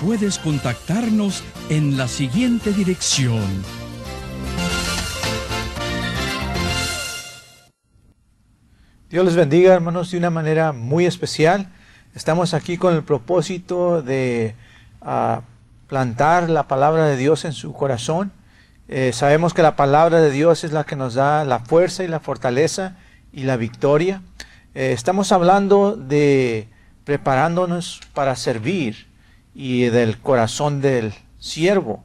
puedes contactarnos en la siguiente dirección. Dios les bendiga, hermanos, de una manera muy especial. Estamos aquí con el propósito de ah, plantar la palabra de Dios en su corazón. Eh, sabemos que la palabra de Dios es la que nos da la fuerza y la fortaleza y la victoria. Eh, estamos hablando de preparándonos para servir y del corazón del siervo.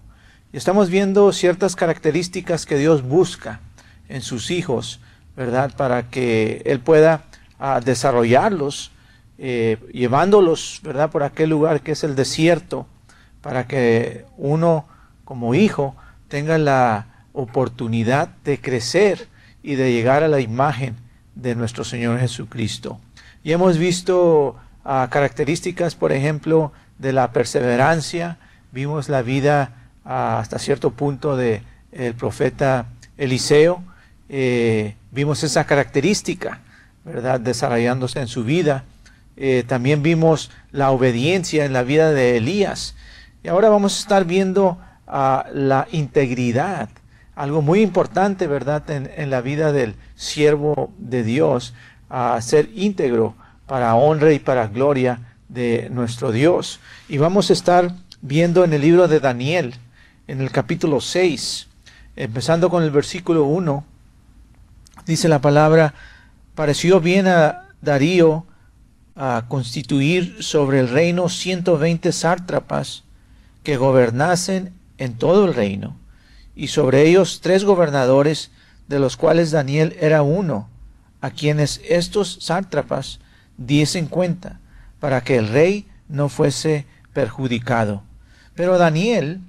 Estamos viendo ciertas características que Dios busca en sus hijos, ¿verdad? Para que Él pueda ah, desarrollarlos, eh, llevándolos, ¿verdad? Por aquel lugar que es el desierto, para que uno como hijo tenga la oportunidad de crecer y de llegar a la imagen de nuestro Señor Jesucristo. Y hemos visto ah, características, por ejemplo, de la perseverancia, vimos la vida ah, hasta cierto punto de el profeta Eliseo, eh, vimos esa característica, ¿verdad?, desarrollándose en su vida. Eh, también vimos la obediencia en la vida de Elías. Y ahora vamos a estar viendo ah, la integridad, algo muy importante, ¿verdad?, en, la vida del siervo de Dios, a ser íntegro para honra y para gloria de nuestro Dios. Y vamos a estar viendo en el libro de Daniel, en el capítulo 6, empezando con el versículo 1, dice la palabra, pareció bien a Darío a constituir sobre el reino 120 sártrapas que gobernasen en todo el reino, y sobre ellos tres gobernadores, de los cuales Daniel era uno, a quienes estos sártrapas diesen cuenta para que el rey no fuese perjudicado. Pero Daniel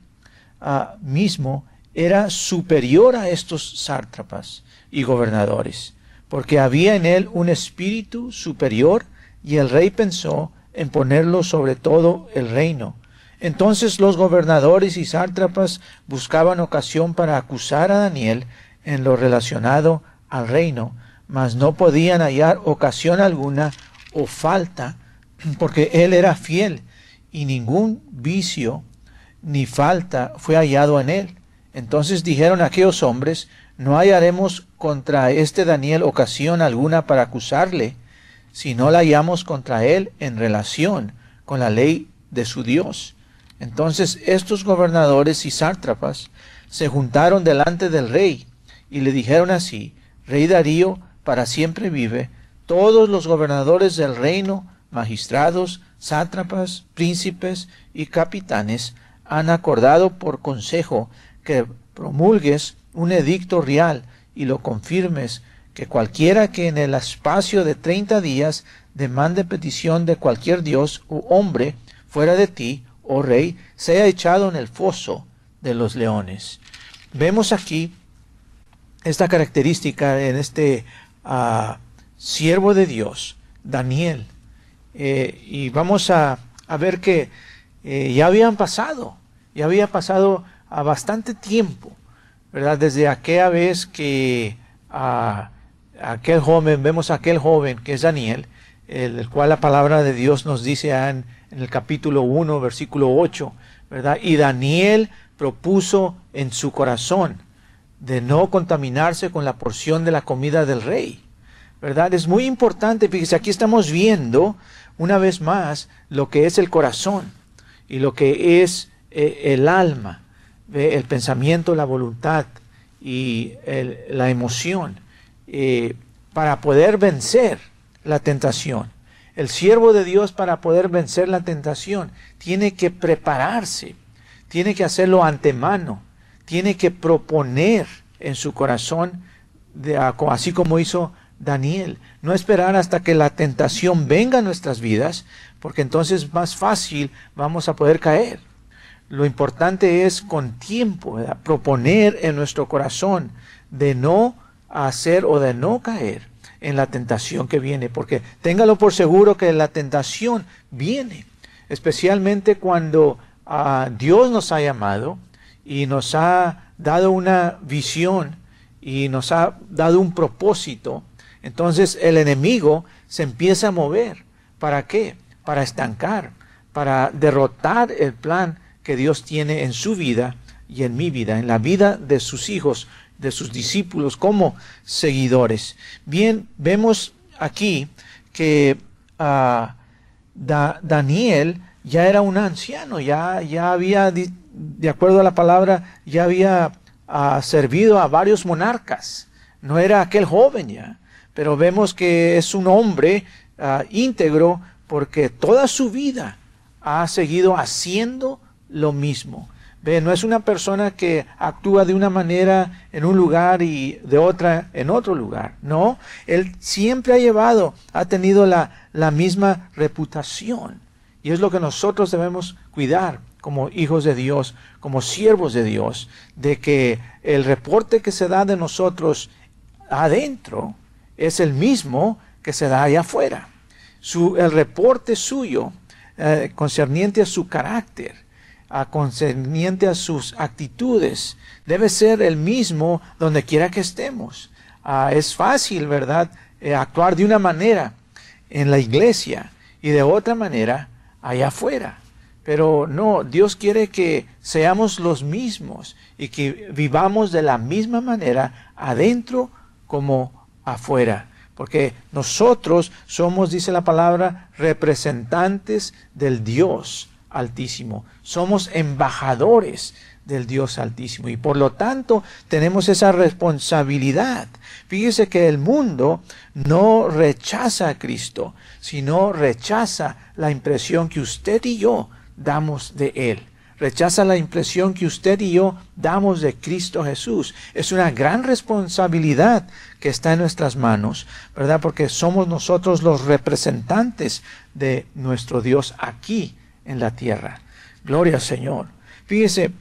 ah, mismo era superior a estos sátrapas y gobernadores, porque había en él un espíritu superior y el rey pensó en ponerlo sobre todo el reino. Entonces los gobernadores y sátrapas buscaban ocasión para acusar a Daniel en lo relacionado al reino, mas no podían hallar ocasión alguna o falta porque él era fiel y ningún vicio ni falta fue hallado en él. Entonces dijeron aquellos hombres, no hallaremos contra este Daniel ocasión alguna para acusarle, si no la hallamos contra él en relación con la ley de su Dios. Entonces estos gobernadores y sátrapas se juntaron delante del rey y le dijeron así, Rey Darío para siempre vive, todos los gobernadores del reino magistrados, sátrapas, príncipes y capitanes han acordado por consejo que promulgues un edicto real y lo confirmes que cualquiera que en el espacio de treinta días demande petición de cualquier dios u hombre fuera de ti, oh rey, sea echado en el foso de los leones. Vemos aquí esta característica en este ah, siervo de Dios, Daniel, eh, y vamos a, ver que eh, ya habían pasado, ya había pasado a bastante tiempo, ¿verdad? Desde aquella vez que a, aquel joven, vemos a aquel joven que es Daniel, el, cual la palabra de Dios nos dice en, en el capítulo 1, versículo 8, ¿verdad? Y Daniel propuso en su corazón de no contaminarse con la porción de la comida del rey. ¿Verdad? Es muy importante, fíjese, aquí estamos viendo una vez más lo que es el corazón y lo que es eh, el alma, el pensamiento, la voluntad y la emoción eh, para poder vencer la tentación. El siervo de Dios para poder vencer la tentación tiene que prepararse, tiene que hacerlo antemano, tiene que proponer en su corazón, de, así como hizo Daniel. No esperar hasta que la tentación venga a nuestras vidas, porque entonces más fácil vamos a poder caer. Lo importante es con tiempo proponer en nuestro corazón de no hacer o de no caer en la tentación que viene, porque téngalo por seguro que la tentación viene, especialmente cuando ah, Dios nos ha llamado y nos ha dado una visión y nos ha dado un propósito entonces el enemigo se empieza a mover. ¿Para qué? Para estancar, para derrotar el plan que Dios tiene en su vida y en mi vida, en la vida de sus hijos, de sus discípulos como seguidores. Bien, vemos aquí que ah, Daniel ya era un anciano, ya, ya había, de acuerdo a la palabra, ya había ah, servido a varios monarcas. No era aquel joven ya pero vemos que es un hombre ah, íntegro porque toda su vida ha seguido haciendo lo mismo. Ve, no es una persona que actúa de una manera en un lugar y de otra en otro lugar. No, él siempre ha llevado, ha tenido la, la misma reputación. Y es lo que nosotros debemos cuidar como hijos de Dios, como siervos de Dios, de que el reporte que se da de nosotros adentro es el mismo que se da allá afuera. Su, el reporte suyo eh, concerniente a su carácter, a concerniente a sus actitudes, debe ser el mismo donde quiera que estemos. Ah, es fácil, ¿verdad?, eh, actuar de una manera en la iglesia y de otra manera allá afuera. Pero no, Dios quiere que seamos los mismos y que vivamos de la misma manera adentro como afuera. Porque nosotros somos, dice la palabra, representantes del Dios Altísimo. Somos embajadores del Dios Altísimo. Y por lo tanto tenemos esa responsabilidad. Fíjese que el mundo no rechaza a Cristo, sino rechaza la impresión que usted y yo damos de Él rechaza la impresión que usted y yo damos de Cristo Jesús. Es una gran responsabilidad que está en nuestras manos, ¿verdad? Porque somos nosotros los representantes de nuestro Dios aquí en la tierra. Gloria al Señor. Fíjese,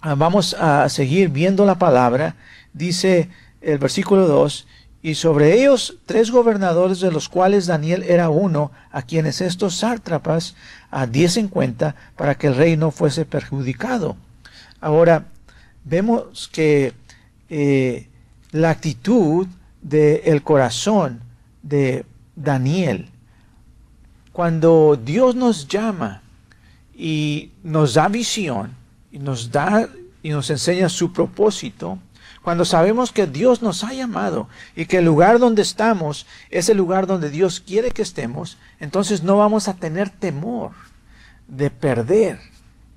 ah, vamos a seguir viendo la palabra. Dice el versículo 2, y sobre ellos tres gobernadores de los cuales Daniel era uno, a quienes estos sátrapas diesen cuenta para que el rey no fuese perjudicado. Ahora, vemos que eh, la actitud del corazón de Daniel, cuando Dios nos llama y nos da visión y nos da y nos enseña su propósito, cuando sabemos que Dios nos ha llamado y que el lugar donde estamos es el lugar donde Dios quiere que estemos, entonces no vamos a tener temor de perder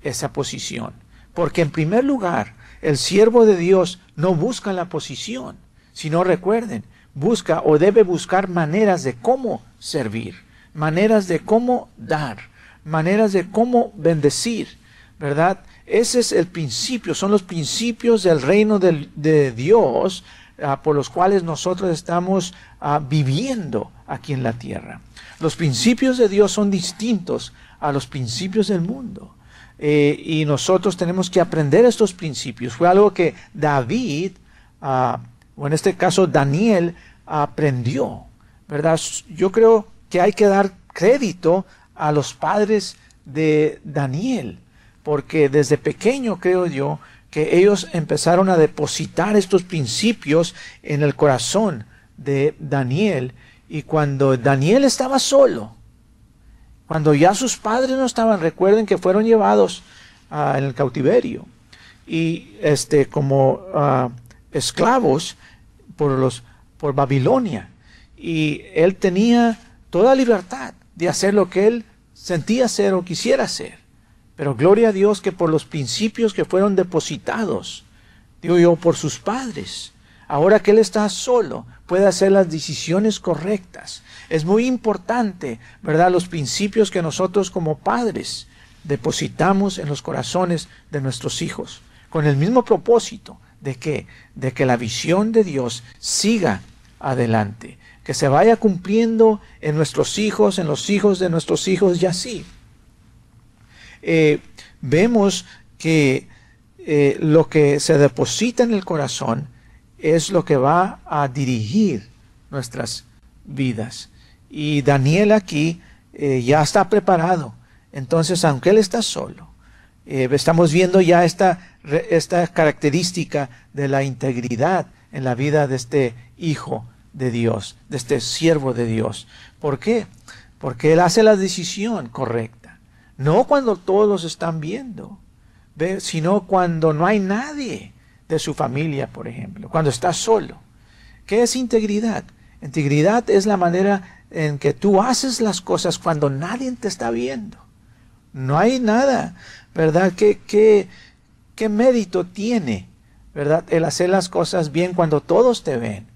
esa posición. Porque en primer lugar, el siervo de Dios no busca la posición, sino recuerden, busca o debe buscar maneras de cómo servir, maneras de cómo dar, maneras de cómo bendecir, ¿verdad? Ese es el principio, son los principios del reino de, Dios ah, por los cuales nosotros estamos ah, viviendo aquí en la tierra. Los principios de Dios son distintos a los principios del mundo. Eh, y nosotros tenemos que aprender estos principios. Fue algo que David, ah, o en este caso Daniel, aprendió. ¿Verdad? Yo creo que hay que dar crédito a los padres de Daniel porque desde pequeño creo yo que ellos empezaron a depositar estos principios en el corazón de Daniel. Y cuando Daniel estaba solo, cuando ya sus padres no estaban, recuerden que fueron llevados ah, en el cautiverio. Y este como ah, esclavos por los por Babilonia. Y él tenía toda libertad de hacer lo que él sentía hacer o quisiera hacer. Pero gloria a Dios que por los principios que fueron depositados, digo yo, por sus padres, ahora que Él está solo, puede hacer las decisiones correctas. Es muy importante, ¿verdad? Los principios que nosotros como padres depositamos en los corazones de nuestros hijos, con el mismo propósito de que, de que la visión de Dios siga adelante, que se vaya cumpliendo en nuestros hijos, en los hijos de nuestros hijos y así. Eh, vemos que eh, lo que se deposita en el corazón es lo que va a dirigir nuestras vidas. Y Daniel aquí eh, ya está preparado. Entonces, aunque él está solo, estamos viendo ya esta, esta característica de la integridad en la vida de este hijo de Dios, de este siervo de Dios. ¿Por qué? Porque él hace la decisión correcta. No cuando todos están viendo, sino cuando no hay nadie de su familia, por ejemplo, cuando está solo. ¿Qué es integridad? Integridad es la manera en que tú haces las cosas cuando nadie te está viendo. No hay nada, ¿verdad? ¿Qué, qué, qué mérito tiene, ¿verdad? El hacer las cosas bien cuando todos te ven.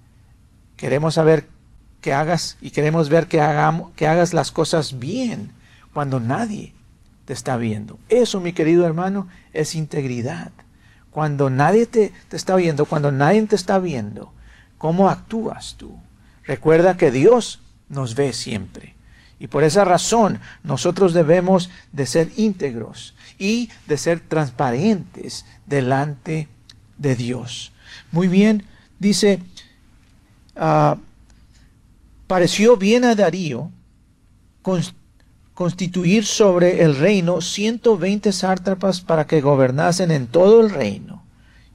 Queremos saber que hagas y queremos ver que, hagamos, que hagas las cosas bien cuando nadie te está viendo. Eso, mi querido hermano, es integridad. Cuando nadie te, te está viendo, cuando nadie te está viendo, ¿cómo actúas tú? Recuerda que Dios nos ve siempre. Y por esa razón nosotros debemos de ser íntegros y de ser transparentes delante de Dios. Muy bien, dice Ah, pareció bien a Darío constituir sobre el reino 120 sátrapas para que gobernasen en todo el reino,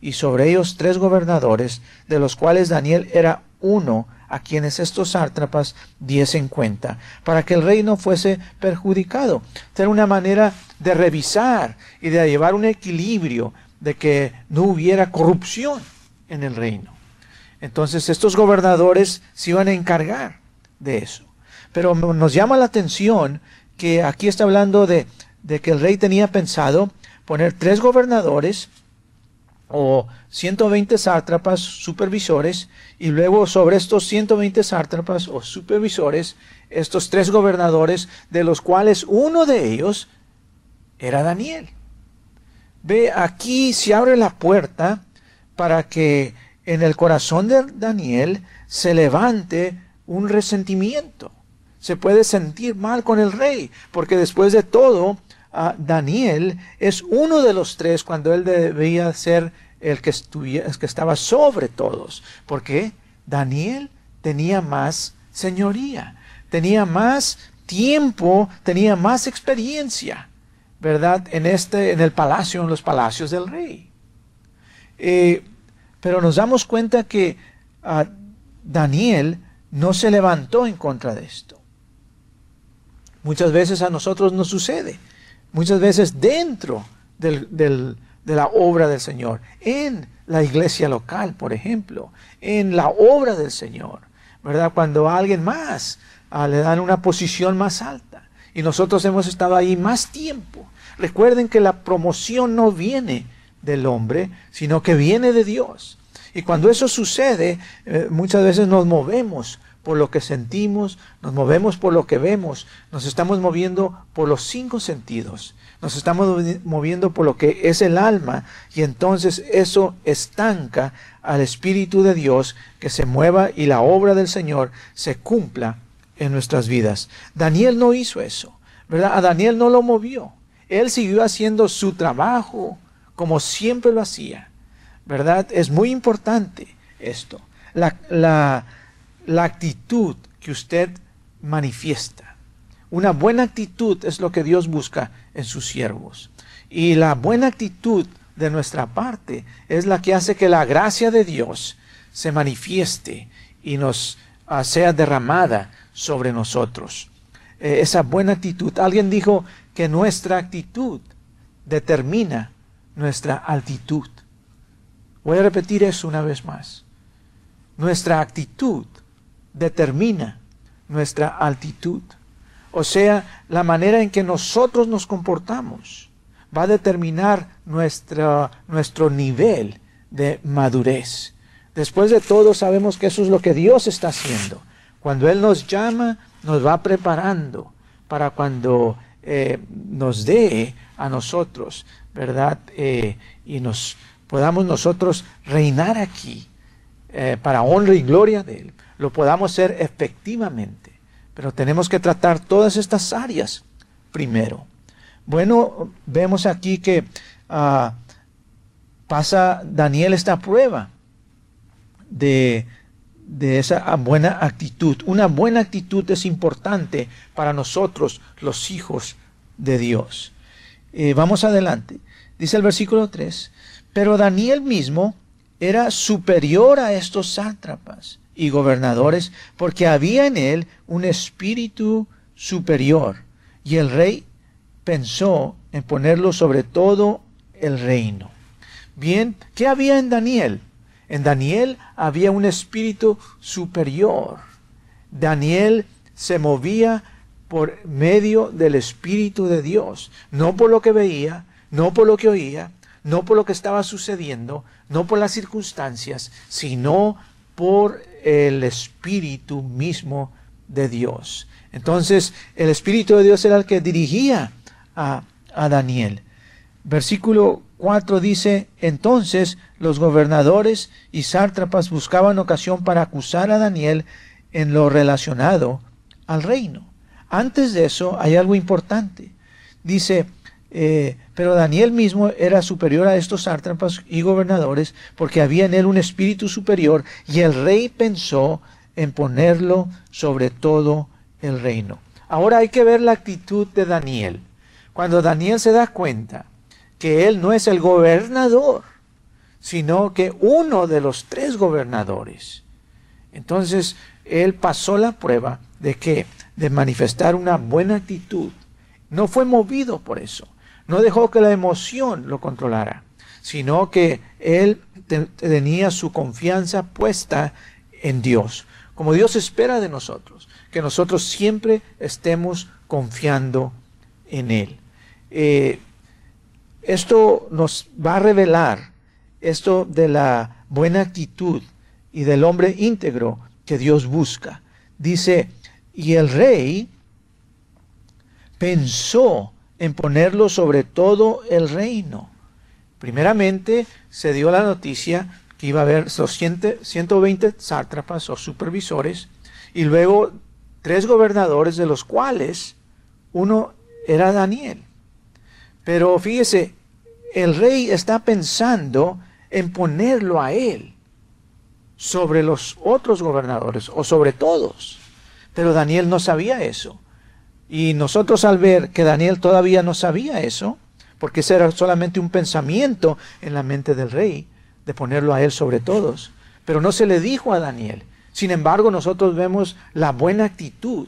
y sobre ellos tres gobernadores, de los cuales Daniel era uno, a quienes estos sátrapas diesen cuenta, para que el reino fuese perjudicado. Era una manera de revisar y de llevar un equilibrio, de que no hubiera corrupción en el reino. Entonces estos gobernadores se iban a encargar de eso. Pero nos llama la atención que aquí está hablando de, que el rey tenía pensado poner tres gobernadores o 120 sátrapas supervisores y luego sobre estos 120 sátrapas o supervisores estos tres gobernadores de los cuales uno de ellos era Daniel. Ve, aquí se abre la puerta para que en el corazón de Daniel se levante un resentimiento. Se puede sentir mal con el rey, porque después de todo, Daniel es uno de los tres cuando él debía ser el que, el que estaba sobre todos. Porque Daniel tenía más señoría, tenía más tiempo, tenía más experiencia, ¿verdad? En este, en el palacio, en los palacios del rey. Eh, pero nos damos cuenta que ah, Daniel no se levantó en contra de esto. Muchas veces a nosotros nos sucede. Muchas veces dentro de la obra del Señor. En la iglesia local, por ejemplo. En la obra del Señor. ¿Verdad? Cuando a alguien más ah, le dan una posición más alta. Y nosotros hemos estado ahí más tiempo. Recuerden que la promoción no viene del hombre, sino que viene de Dios. Y cuando eso sucede, eh, muchas veces nos movemos por lo que sentimos, nos movemos por lo que vemos, nos estamos moviendo por los cinco sentidos, nos estamos moviendo por lo que es el alma y entonces eso estanca al Espíritu de Dios que se mueva y la obra del Señor se cumpla en nuestras vidas. Daniel no hizo eso, ¿verdad? A Daniel no lo movió. Él siguió haciendo su trabajo, como siempre lo hacía. ¿Verdad? Es muy importante esto. La, la, actitud que usted manifiesta. Una buena actitud es lo que Dios busca en sus siervos. Y la buena actitud de nuestra parte es la que hace que la gracia de Dios se manifieste y nos ah, sea derramada sobre nosotros. Eh, esa buena actitud. Alguien dijo que nuestra actitud determina nuestra altitud. Voy a repetir eso una vez más. Nuestra actitud determina nuestra altitud. O sea, la manera en que nosotros nos comportamos va a determinar nuestro, nivel de madurez. Después de todo, sabemos que eso es lo que Dios está haciendo. Cuando Él nos llama, nos va preparando para cuando eh, nos dé a nosotros, ¿verdad? Eh, y nos podamos nosotros reinar aquí eh, para honra y gloria de Él, lo podamos hacer efectivamente. Pero tenemos que tratar todas estas áreas primero. Bueno, vemos aquí que ah, pasa Daniel esta prueba de, de esa buena actitud. Una buena actitud es importante para nosotros, los hijos de Dios. Eh, vamos adelante. Dice el versículo 3, pero Daniel mismo era superior a estos sátrapas y gobernadores porque había en él un espíritu superior y el rey pensó en ponerlo sobre todo el reino. Bien, ¿qué había en Daniel? En Daniel había un espíritu superior. Daniel se movía por medio del Espíritu de Dios, no por lo que veía, no por lo que oía, no por lo que estaba sucediendo, no por las circunstancias, sino por el Espíritu mismo de Dios. Entonces, el Espíritu de Dios era el que dirigía a, a Daniel. Versículo 4 dice, entonces los gobernadores y sátrapas buscaban ocasión para acusar a Daniel en lo relacionado al reino. Antes de eso hay algo importante. Dice, eh, pero Daniel mismo era superior a estos sátrapas y gobernadores porque había en él un espíritu superior y el rey pensó en ponerlo sobre todo el reino. Ahora hay que ver la actitud de Daniel. Cuando Daniel se da cuenta que él no es el gobernador, sino que uno de los tres gobernadores. Entonces él pasó la prueba de que de manifestar una buena actitud. No fue movido por eso. No dejó que la emoción lo controlara, sino que él tenía su confianza puesta en Dios, como Dios espera de nosotros, que nosotros siempre estemos confiando en Él. Eh, esto nos va a revelar esto de la buena actitud y del hombre íntegro que Dios busca. Dice, y el rey pensó en ponerlo sobre todo el reino. Primeramente se dio la noticia que iba a haber 120 sátrapas o supervisores y luego tres gobernadores de los cuales uno era Daniel. Pero fíjese, el rey está pensando en ponerlo a él sobre los otros gobernadores o sobre todos. Pero Daniel no sabía eso. Y nosotros al ver que Daniel todavía no sabía eso, porque ese era solamente un pensamiento en la mente del rey, de ponerlo a él sobre todos, pero no se le dijo a Daniel. Sin embargo, nosotros vemos la buena actitud,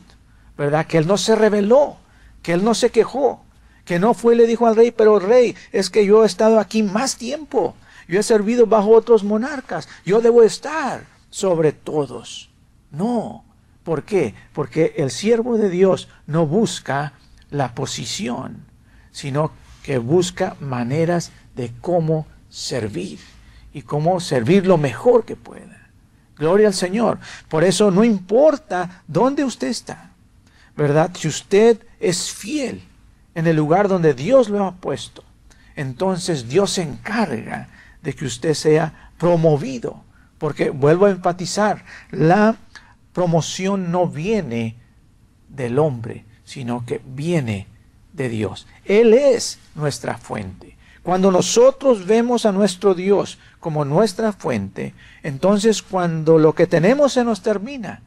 ¿verdad? Que él no se rebeló, que él no se quejó, que no fue y le dijo al rey, pero rey, es que yo he estado aquí más tiempo, yo he servido bajo otros monarcas, yo debo estar sobre todos. No, ¿Por qué? Porque el siervo de Dios no busca la posición, sino que busca maneras de cómo servir y cómo servir lo mejor que pueda. Gloria al Señor. Por eso no importa dónde usted está, ¿verdad? Si usted es fiel en el lugar donde Dios lo ha puesto, entonces Dios se encarga de que usted sea promovido. Porque vuelvo a enfatizar, la promoción no viene del hombre, sino que viene de Dios. Él es nuestra fuente. Cuando nosotros vemos a nuestro Dios como nuestra fuente, entonces cuando lo que tenemos se nos termina,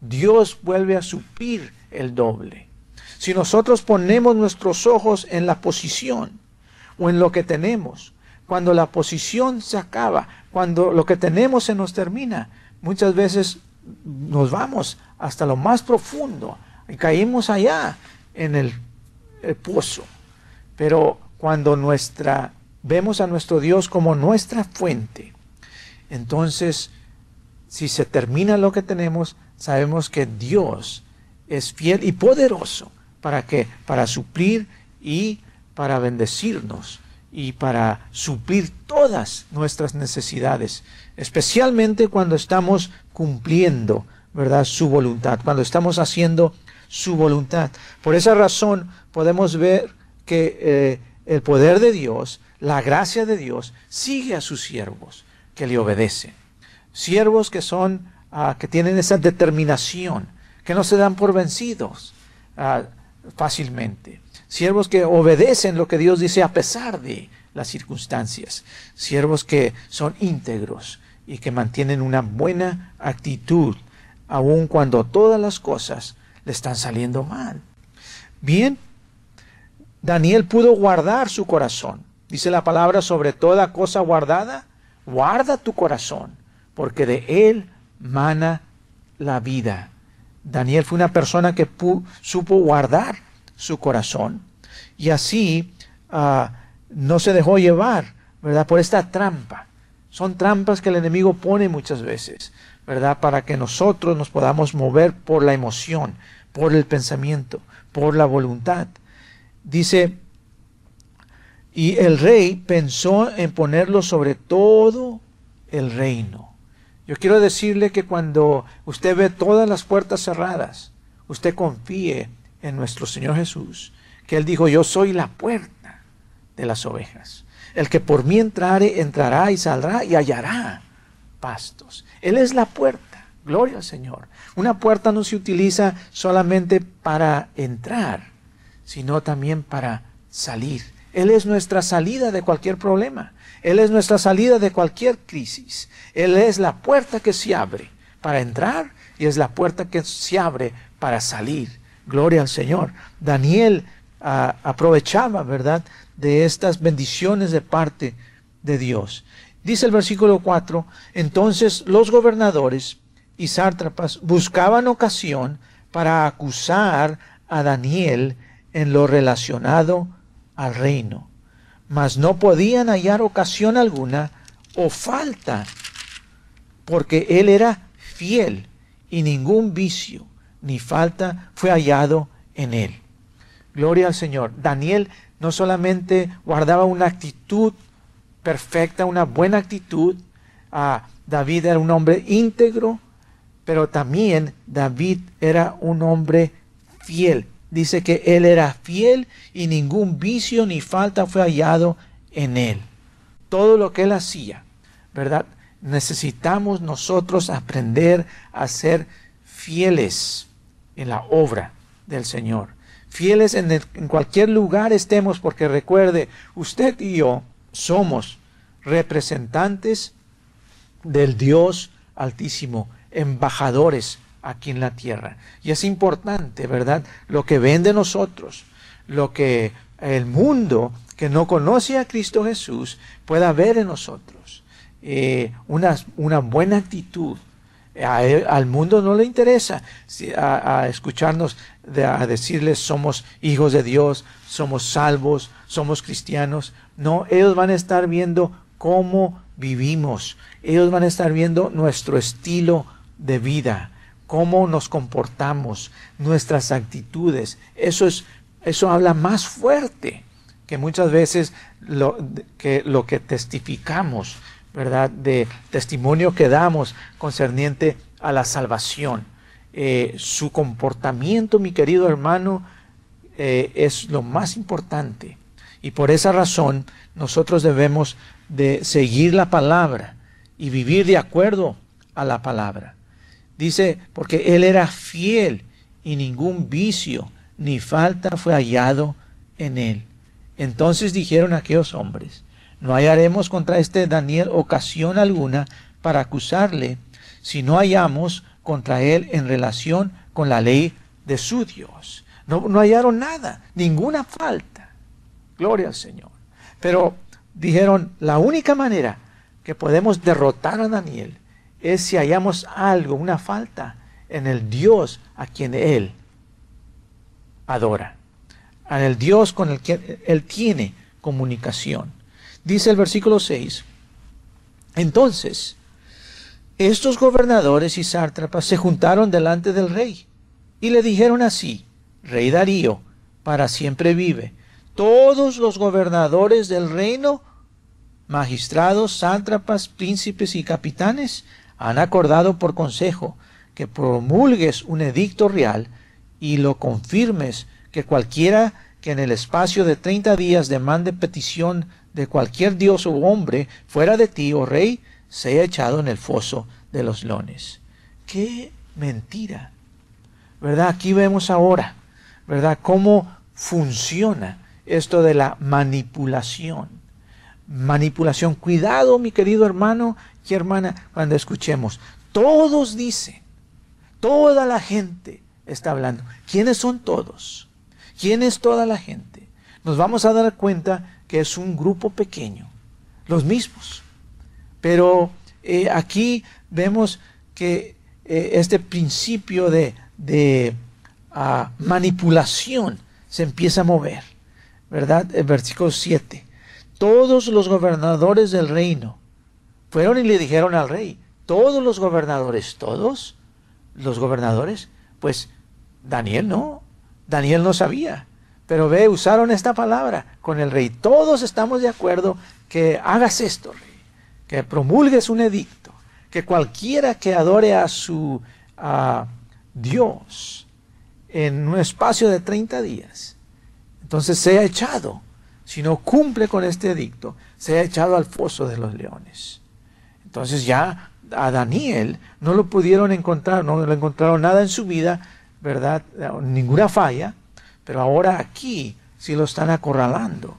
Dios vuelve a suplir el doble. Si nosotros ponemos nuestros ojos en la posición o en lo que tenemos, cuando la posición se acaba, cuando lo que tenemos se nos termina, muchas veces nos vamos hasta lo más profundo y caímos allá en el, pozo. Pero cuando nuestra vemos a nuestro Dios como nuestra fuente, entonces si se termina lo que tenemos, sabemos que Dios es fiel y poderoso para que para suplir y para bendecirnos y para suplir todas nuestras necesidades, especialmente cuando estamos cumpliendo ¿verdad? Su voluntad, cuando estamos haciendo su voluntad. Por esa razón podemos ver que eh, el poder de Dios, la gracia de Dios, sigue a sus siervos que le obedecen. Siervos que son, ah, que tienen esa determinación, que no se dan por vencidos ah, fácilmente. Siervos que obedecen lo que Dios dice a pesar de las circunstancias. Siervos que son íntegros y que mantienen una buena actitud, aun cuando todas las cosas le están saliendo mal. Bien, Daniel pudo guardar su corazón. Dice la palabra sobre toda cosa guardada, guarda tu corazón, porque de él mana la vida. Daniel fue una persona que supo guardar su corazón y así ah, no se dejó llevar, ¿verdad? Por esta trampa. Son trampas que el enemigo pone muchas veces, ¿verdad? Para que nosotros nos podamos mover por la emoción, por el pensamiento, por la voluntad. Dice, y el rey pensó en ponerlo sobre todo el reino. Yo quiero decirle que cuando usted ve todas las puertas cerradas, usted confíe en nuestro Señor Jesús, que Él dijo, yo soy la puerta de las ovejas. El que por mí entrare, entrará y saldrá y hallará pastos. Él es la puerta. Gloria al Señor. Una puerta no se utiliza solamente para entrar, sino también para salir. Él es nuestra salida de cualquier problema. Él es nuestra salida de cualquier crisis. Él es la puerta que se abre para entrar y es la puerta que se abre para salir. Gloria al Señor. Daniel aprovechaba, ¿verdad?, de estas bendiciones de parte de Dios. Dice el versículo 4, entonces los gobernadores y sátrapas buscaban ocasión para acusar a Daniel en lo relacionado al reino, mas no podían hallar ocasión alguna o falta, porque él era fiel y ningún vicio ni falta fue hallado en él. Gloria al Señor. Daniel no solamente guardaba una actitud perfecta, una buena actitud. David era un hombre íntegro, pero también David era un hombre fiel. Dice que él era fiel y ningún vicio ni falta fue hallado en él. Todo lo que él hacía, ¿verdad? Necesitamos nosotros aprender a ser fieles en la obra del Señor fieles en, en cualquier lugar estemos, porque recuerde, usted y yo somos representantes del Dios Altísimo, embajadores aquí en la tierra. Y es importante, ¿verdad? Lo que ven de nosotros, lo que el mundo que no conoce a Cristo Jesús pueda ver en nosotros. Eh, una, buena actitud, al mundo no le interesa a, escucharnos, a decirles somos hijos de Dios, somos salvos, somos cristianos. No, ellos van a estar viendo cómo vivimos. Ellos van a estar viendo nuestro estilo de vida, cómo nos comportamos, nuestras actitudes. Eso es, eso habla más fuerte que muchas veces lo que, lo que testificamos ¿verdad? De testimonio que damos concerniente a la salvación. Eh, su comportamiento, mi querido hermano, eh, es lo más importante. Y por esa razón nosotros debemos de seguir la palabra y vivir de acuerdo a la palabra. Dice, porque él era fiel y ningún vicio ni falta fue hallado en él. Entonces dijeron aquellos hombres, no hallaremos contra este Daniel ocasión alguna para acusarle si no hallamos contra él en relación con la ley de su Dios. No, no hallaron nada, ninguna falta. Gloria al Señor. Pero dijeron, la única manera que podemos derrotar a Daniel es si hallamos algo, una falta en el Dios a quien él adora, en el Dios con el que él tiene comunicación. Dice el versículo 6, entonces estos gobernadores y sátrapas se juntaron delante del rey y le dijeron así, Rey Darío, para siempre vive, todos los gobernadores del reino, magistrados, sátrapas, príncipes y capitanes, han acordado por consejo que promulgues un edicto real y lo confirmes que cualquiera que en el espacio de 30 días demande petición de cualquier dios o hombre fuera de ti, oh rey, sea echado en el foso de los leones. ¡Qué mentira! ¿Verdad? Aquí vemos ahora, ¿verdad? Cómo funciona esto de la manipulación. Manipulación. Cuidado, mi querido hermano y hermana, cuando escuchemos. Todos dicen, toda la gente está hablando. ¿Quiénes son todos? ¿Quién es toda la gente? Nos vamos a dar cuenta que es un grupo pequeño, los mismos. Pero eh, aquí vemos que eh, este principio de, ah, manipulación se empieza a mover, ¿verdad? El versículo 7. Todos los gobernadores del reino fueron y le dijeron al rey, todos los gobernadores, todos los gobernadores, pues Daniel no, Daniel no sabía. Pero ve, usaron esta palabra con el rey. Todos estamos de acuerdo que hagas esto, rey. Que promulgues un edicto. Que cualquiera que adore a su Dios en un espacio de 30 días, entonces sea echado. Si no cumple con este edicto, sea echado al foso de los leones. Entonces ya a Daniel no lo pudieron encontrar, no le encontraron nada en su vida ¿verdad? Ninguna falla, pero ahora aquí sí lo están acorralando,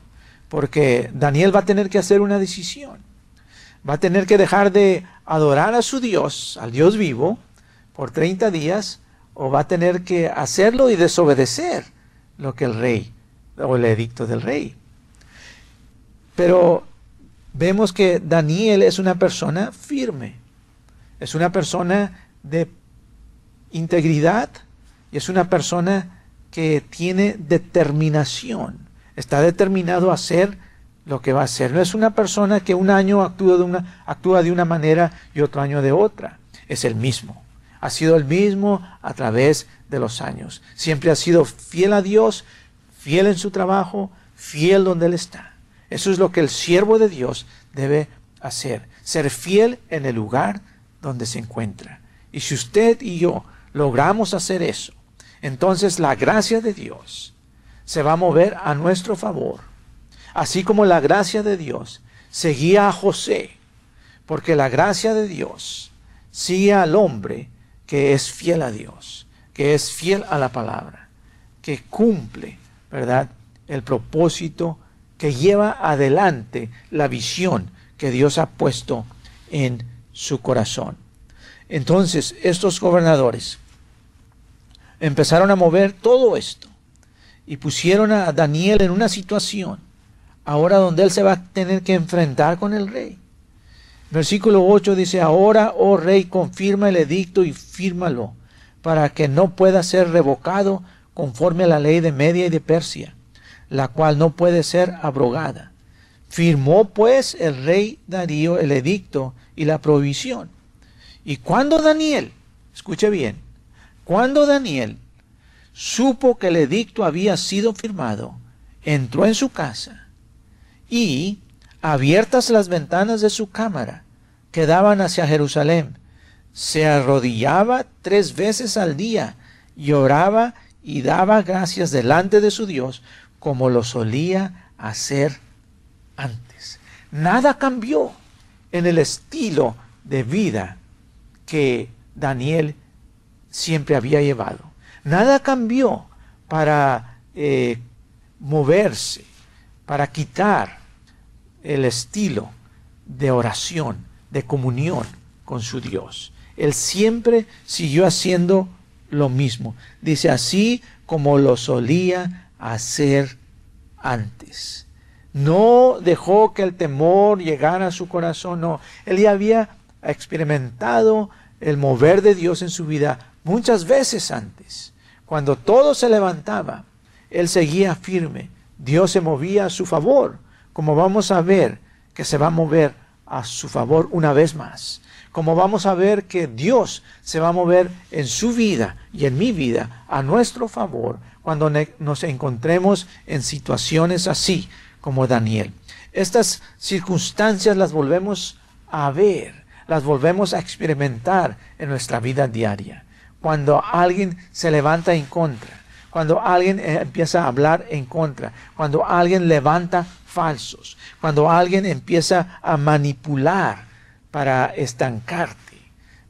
porque Daniel va a tener que hacer una decisión. Va a tener que dejar de adorar a su Dios, al Dios vivo, por 30 días, o va a tener que hacerlo y desobedecer lo que el rey, o el edicto del rey. Pero vemos que Daniel es una persona firme, es una persona de integridad, y es una persona que tiene determinación. Está determinado a hacer lo que va a hacer. No es una persona que un año actúa de una, actúa de una manera y otro año de otra. Es el mismo. Ha sido el mismo a través de los años. Siempre ha sido fiel a Dios, fiel en su trabajo, fiel donde Él está. Eso es lo que el siervo de Dios debe hacer. Ser fiel en el lugar donde se encuentra. Y si usted y yo logramos hacer eso, entonces la gracia de Dios se va a mover a nuestro favor. Así como la gracia de Dios seguía a José, porque la gracia de Dios sigue al hombre que es fiel a Dios, que es fiel a la palabra, que cumple, ¿verdad?, el propósito que lleva adelante la visión que Dios ha puesto en su corazón. Entonces, estos gobernadores empezaron a mover todo esto y pusieron a Daniel en una situación ahora donde él se va a tener que enfrentar con el rey. Versículo 8 dice, ahora, oh rey, confirma el edicto y fírmalo, para que no pueda ser revocado conforme a la ley de Media y de Persia, la cual no puede ser abrogada. Firmó pues el rey Darío el edicto y la provisión. Y cuando Daniel, escuche bien, cuando Daniel supo que el edicto había sido firmado, entró en su casa y, abiertas las ventanas de su cámara que daban hacia Jerusalén, se arrodillaba tres veces al día y oraba y daba gracias delante de su Dios como lo solía hacer antes. Nada cambió en el estilo de vida que Daniel siempre había llevado. Nada cambió para eh, moverse, para quitar el estilo de oración, de comunión con su Dios. Él siempre siguió haciendo lo mismo. Dice así como lo solía hacer antes. No dejó que el temor llegara a su corazón, no. Él ya había experimentado el mover de Dios en su vida Muchas veces antes, cuando todo se levantaba, él seguía firme. Dios se movía a su favor, como vamos a ver que se va a mover a su favor una vez más. Como vamos a ver que Dios se va a mover en su vida y en mi vida a nuestro favor cuando nos encontremos en situaciones así como Daniel. Estas circunstancias las volvemos a ver las volvemos a experimentar en nuestra vida diaria. Cuando alguien se levanta en contra, cuando alguien eh, empieza a hablar en contra, cuando alguien levanta falsos, cuando alguien empieza a manipular para estancarte,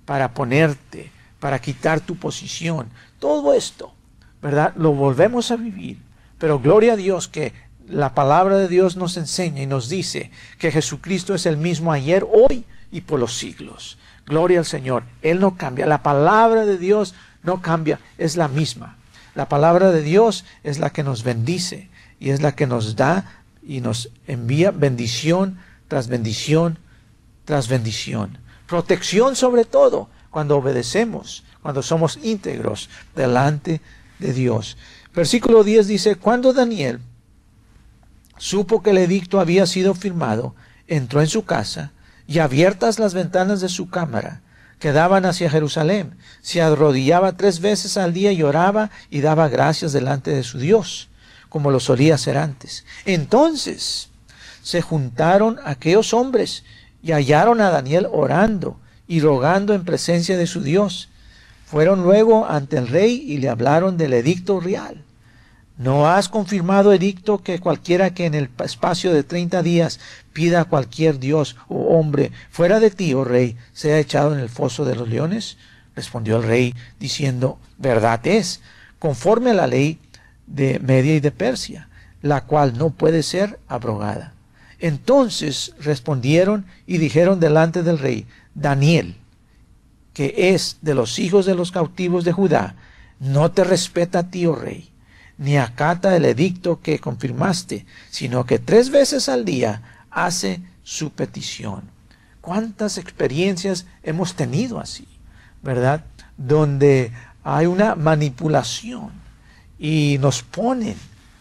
para ponerte, para quitar tu posición. Todo esto, ¿verdad? Lo volvemos a vivir. Pero gloria a Dios que la palabra de Dios nos enseña y nos dice que Jesucristo es el mismo ayer, hoy y por los siglos. Gloria al Señor. Él no cambia. La palabra de Dios no cambia. Es la misma. La palabra de Dios es la que nos bendice y es la que nos da y nos envía bendición tras bendición tras bendición. Protección sobre todo cuando obedecemos, cuando somos íntegros delante de Dios. Versículo 10 dice, cuando Daniel supo que el edicto había sido firmado, entró en su casa y abiertas las ventanas de su cámara, que daban hacia Jerusalén, se arrodillaba tres veces al día y oraba y daba gracias delante de su Dios, como lo solía hacer antes. Entonces se juntaron aquellos hombres y hallaron a Daniel orando y rogando en presencia de su Dios. Fueron luego ante el rey y le hablaron del edicto real ¿No has confirmado edicto que cualquiera que en el espacio de treinta días pida a cualquier dios o hombre fuera de ti, oh rey, sea echado en el foso de los leones? Respondió el rey diciendo, verdad es, conforme a la ley de Media y de Persia, la cual no puede ser abrogada. Entonces respondieron y dijeron delante del rey, Daniel, que es de los hijos de los cautivos de Judá, no te respeta a ti, oh rey ni acata el edicto que confirmaste, sino que tres veces al día hace su petición. ¿Cuántas experiencias hemos tenido así? ¿Verdad? Donde hay una manipulación y nos ponen,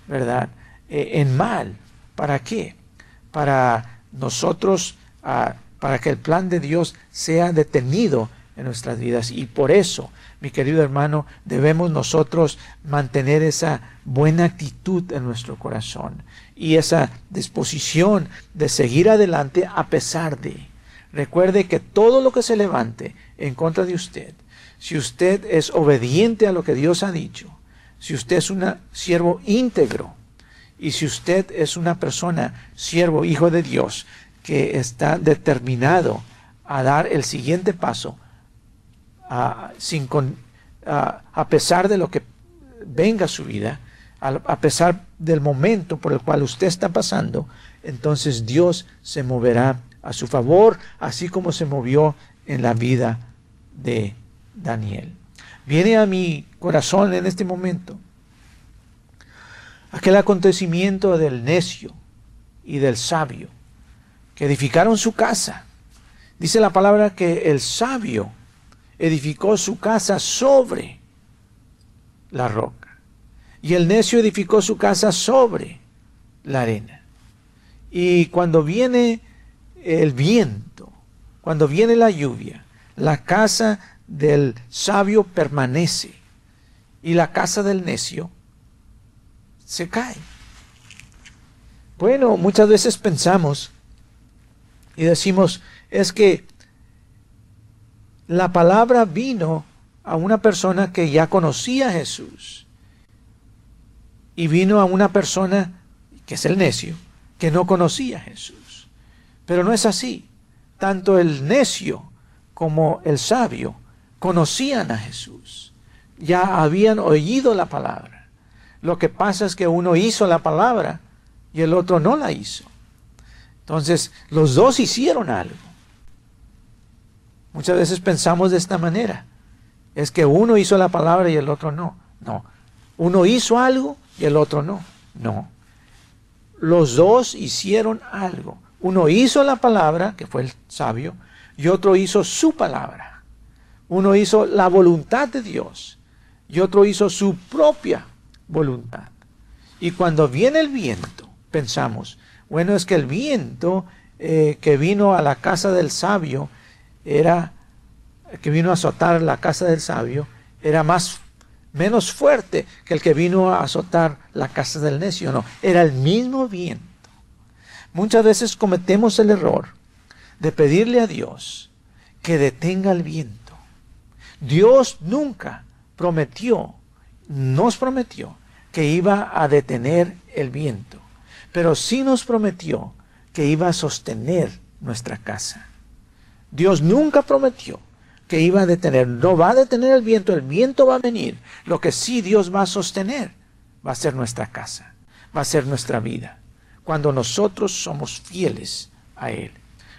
¿verdad? E, en mal. ¿Para qué? Para nosotros, ah, para que el plan de Dios sea detenido en nuestras vidas. Y por eso mi querido hermano, debemos nosotros mantener esa buena actitud en nuestro corazón y esa disposición de seguir adelante a pesar de. Recuerde que todo lo que se levante en contra de usted, si usted es obediente a lo que Dios ha dicho, si usted es un siervo íntegro y si usted es una persona, siervo, hijo de Dios, que está determinado a dar el siguiente paso, sin a pesar de lo que venga su vida, a, pesar del momento por el cual usted está pasando, entonces Dios se moverá a su favor, así como se movió en la vida de Daniel. Viene a mi corazón en este momento aquel acontecimiento del necio y del sabio que edificaron su casa. Dice la palabra que el sabio edificó su casa sobre la roca. Y el necio edificó su casa sobre la arena. Y cuando viene el viento, cuando viene la lluvia, la casa del sabio permanece y la casa del necio se cae. Bueno, muchas veces pensamos y decimos, es que la palabra vino a una persona que ya conocía a Jesús. Y vino a una persona, que es el necio, que no conocía a Jesús. Pero no es así. Tanto el necio como el sabio conocían a Jesús. Ya habían oído la palabra. Lo que pasa es que uno hizo la palabra y el otro no la hizo. Entonces, los dos hicieron algo. Muchas veces pensamos de esta manera. Es que uno hizo la palabra y el otro no. No. Uno hizo algo y el otro no. No. Los dos hicieron algo. Uno hizo la palabra, que fue el sabio, y otro hizo su palabra. Uno hizo la voluntad de Dios y otro hizo su propia voluntad. Y cuando viene el viento, pensamos, bueno, es que el viento eh, que vino a la casa del sabio era que vino a azotar la casa del sabio era más menos fuerte que el que vino a azotar la casa del necio, no, era el mismo viento. Muchas veces cometemos el error de pedirle a Dios que detenga el viento. Dios nunca prometió, nos prometió que iba a detener el viento, pero sí nos prometió que iba a sostener nuestra casa. Dios nunca prometió que iba a detener, no va a detener el viento, el viento va a venir. Lo que sí Dios va a sostener va a ser nuestra casa, va a ser nuestra vida. Cuando nosotros somos fieles a Él,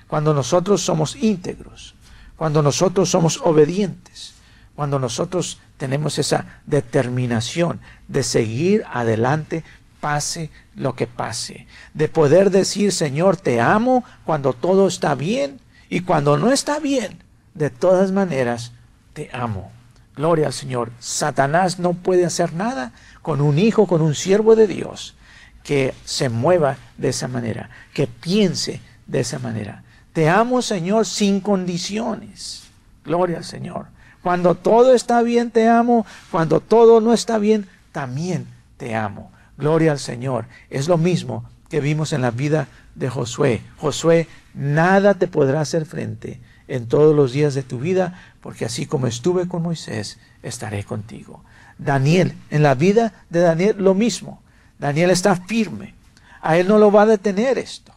cuando nosotros somos íntegros, cuando nosotros somos obedientes, cuando nosotros tenemos esa determinación de seguir adelante, pase lo que pase, de poder decir, Señor, te amo cuando todo está bien y cuando no está bien, de todas maneras, te amo. Gloria al Señor. Satanás no puede hacer nada con un hijo, con un siervo de Dios que se mueva de esa manera, que piense de esa manera. Te amo, Señor, sin condiciones. Gloria al Señor. Cuando todo está bien, te amo. Cuando todo no está bien, también te amo. Gloria al Señor. Es lo mismo que vimos en la vida de Josué. Josué, nada te podrá hacer frente en todos los días de tu vida, porque así como estuve con Moisés, estaré contigo. Daniel, en la vida de Daniel lo mismo. Daniel está firme. A él no lo va a detener esto.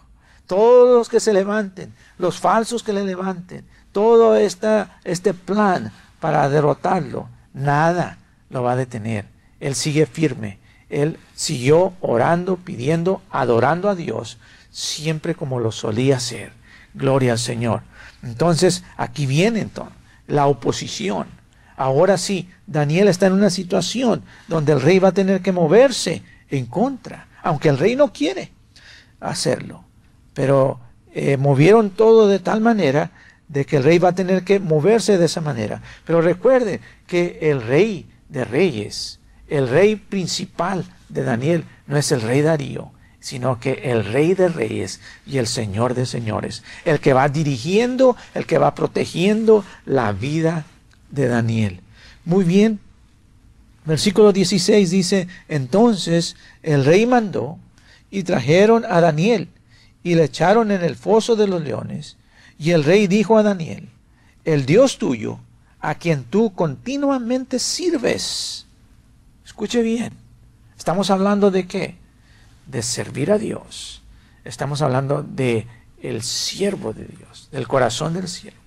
Todos los que se levanten, los falsos que le levanten, todo esta, este plan para derrotarlo, nada lo va a detener. Él sigue firme. Él siguió orando, pidiendo, adorando a Dios, siempre como lo solía hacer. Gloria al Señor. Entonces, aquí viene entonces la oposición. Ahora sí, Daniel está en una situación donde el rey va a tener que moverse en contra, aunque el rey no quiere hacerlo. Pero eh, movieron todo de tal manera de que el rey va a tener que moverse de esa manera. Pero recuerde que el rey de reyes, el rey principal de Daniel, no es el rey Darío, sino que el rey de reyes y el señor de señores, el que va dirigiendo, el que va protegiendo la vida de Daniel. Muy bien, versículo 16 dice, entonces el rey mandó y trajeron a Daniel y le echaron en el foso de los leones. Y el rey dijo a Daniel, el Dios tuyo, a quien tú continuamente sirves. Escuche bien, estamos hablando de qué? de servir a Dios, estamos hablando de el siervo de Dios, del corazón del siervo,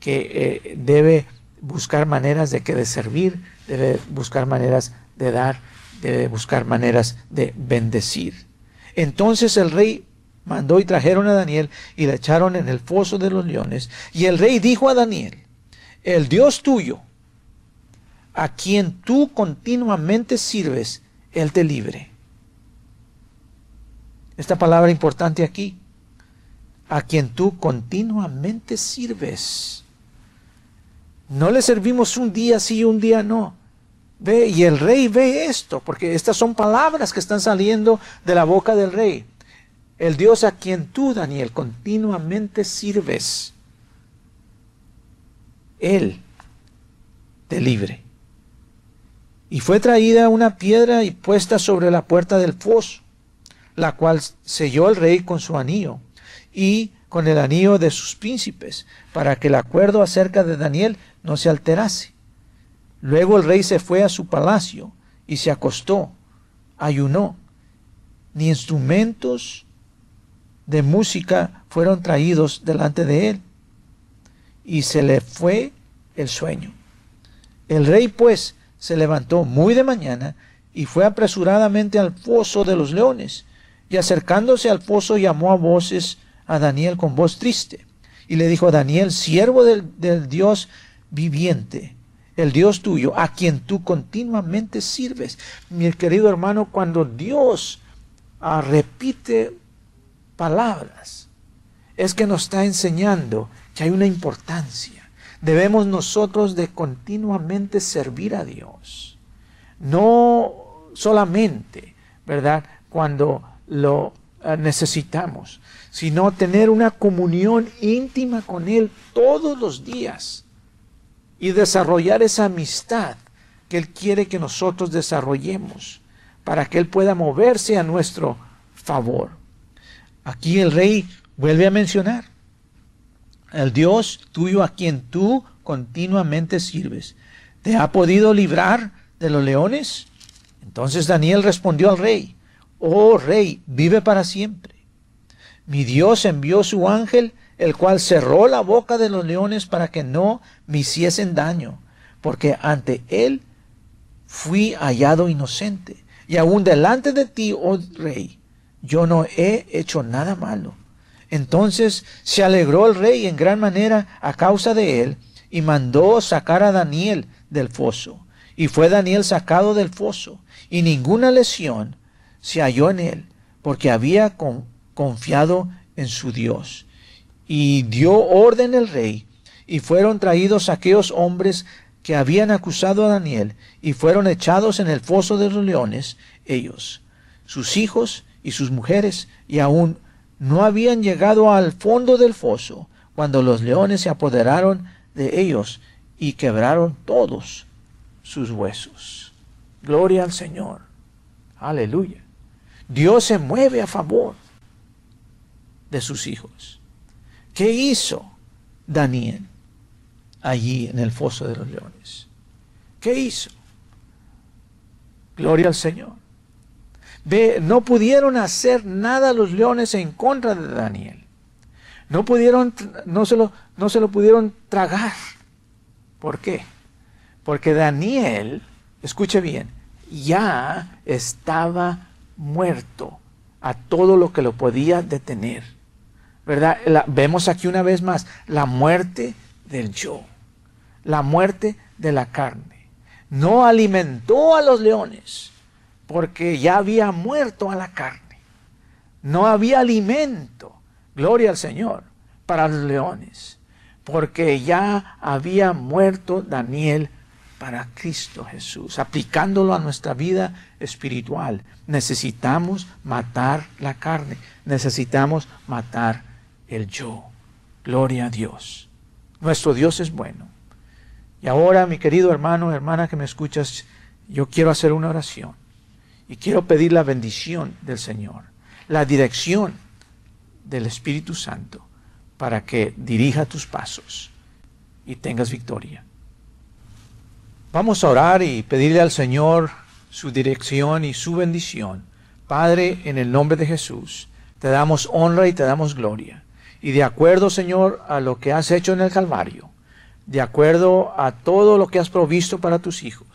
que eh, debe buscar maneras de que de servir, debe buscar maneras de dar, debe buscar maneras de bendecir. Entonces el rey mandó y trajeron a Daniel y le echaron en el foso de los leones. Y el rey dijo a Daniel, el Dios tuyo, a quien tú continuamente sirves, él te libre esta palabra importante aquí, a quien tú continuamente sirves. No le servimos un día sí y un día no. Ve, y el rey ve esto, porque estas son palabras que están saliendo de la boca del rey. El Dios a quien tú, Daniel, continuamente sirves, Él te libre. Y fue traída una piedra y puesta sobre la puerta del foso la cual selló el rey con su anillo y con el anillo de sus príncipes, para que el acuerdo acerca de Daniel no se alterase. Luego el rey se fue a su palacio y se acostó, ayunó. Ni instrumentos de música fueron traídos delante de él, y se le fue el sueño. El rey pues se levantó muy de mañana y fue apresuradamente al foso de los leones, y acercándose al foso llamó a voces a Daniel con voz triste. Y le dijo, Daniel, siervo del, Dios viviente, el Dios tuyo, a quien tú continuamente sirves. Mi querido hermano, cuando Dios repite palabras, es que nos está enseñando que hay una importancia. Debemos nosotros de continuamente servir a Dios. No solamente, ¿verdad? Cuando lo eh, necesitamos, sino tener una comunión íntima con Él todos los días y desarrollar esa amistad que Él quiere que nosotros desarrollemos para que Él pueda moverse a nuestro favor. Aquí el rey vuelve a mencionar el Dios tuyo a quien tú continuamente sirves, ¿te ha podido librar de los leones? Entonces Daniel respondió al rey, Oh rey, vive para siempre. Mi Dios envió su ángel, el cual cerró la boca de los leones para que no me hiciesen daño, porque ante él fui hallado inocente. Y aún delante de ti, oh rey, yo no he hecho nada malo. Entonces se alegró el rey en gran manera a causa de él, y mandó sacar a Daniel del foso. Y fue Daniel sacado del foso, y ninguna lesión se halló en él, porque había confiado en su Dios. Y dio orden el rey, y fueron traídos aquellos hombres que habían acusado a Daniel, y fueron echados en el foso de los leones, ellos, sus hijos y sus mujeres, y aún no habían llegado al fondo del foso, cuando los leones se apoderaron de ellos y quebraron todos sus huesos. Gloria al Señor. Aleluya. Dios se mueve a favor de sus hijos. ¿Qué hizo Daniel allí en el foso de los leones? ¿Qué hizo? Gloria al Señor. No pudieron hacer nada los leones en contra de Daniel. No pudieron, no se lo, no se lo pudieron tragar. ¿Por qué? Porque Daniel, escuche bien, ya estaba muerto a todo lo que lo podía detener. ¿Verdad? vemos aquí una vez más la muerte del yo, la muerte de la carne. No alimentó a los leones porque ya había muerto a la carne. No había alimento, gloria al Señor, para los leones, porque ya había muerto Daniel para Cristo Jesús, aplicándolo a nuestra vida espiritual. Necesitamos matar la carne, necesitamos matar el yo. Gloria a Dios. Nuestro Dios es bueno. Y ahora, mi querido hermano, hermana que me escuchas, yo quiero hacer una oración y quiero pedir la bendición del Señor, la dirección del Espíritu Santo para que dirija tus pasos y tengas victoria. Vamos a orar y pedirle al Señor su dirección y su bendición. Padre, en el nombre de Jesús, te damos honra y te damos gloria. Y de acuerdo, Señor, a lo que has hecho en el Calvario, de acuerdo a todo lo que has provisto para tus hijos,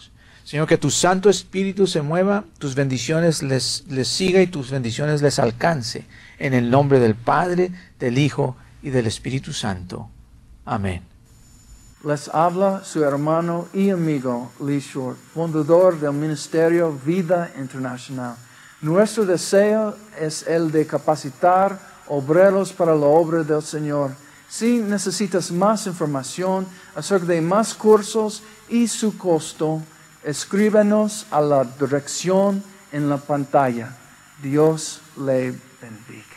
Señor, que tu Santo Espíritu se mueva, tus bendiciones les, les siga y tus bendiciones les alcance. En el nombre del Padre, del Hijo y del Espíritu Santo. Amén. Les habla su hermano y amigo Lee Short, fundador del Ministerio Vida Internacional. Nuestro deseo es el de capacitar obreros para la obra del Señor. Si necesitas más información acerca de más cursos y su costo, escríbenos a la dirección en la pantalla. Dios le bendiga.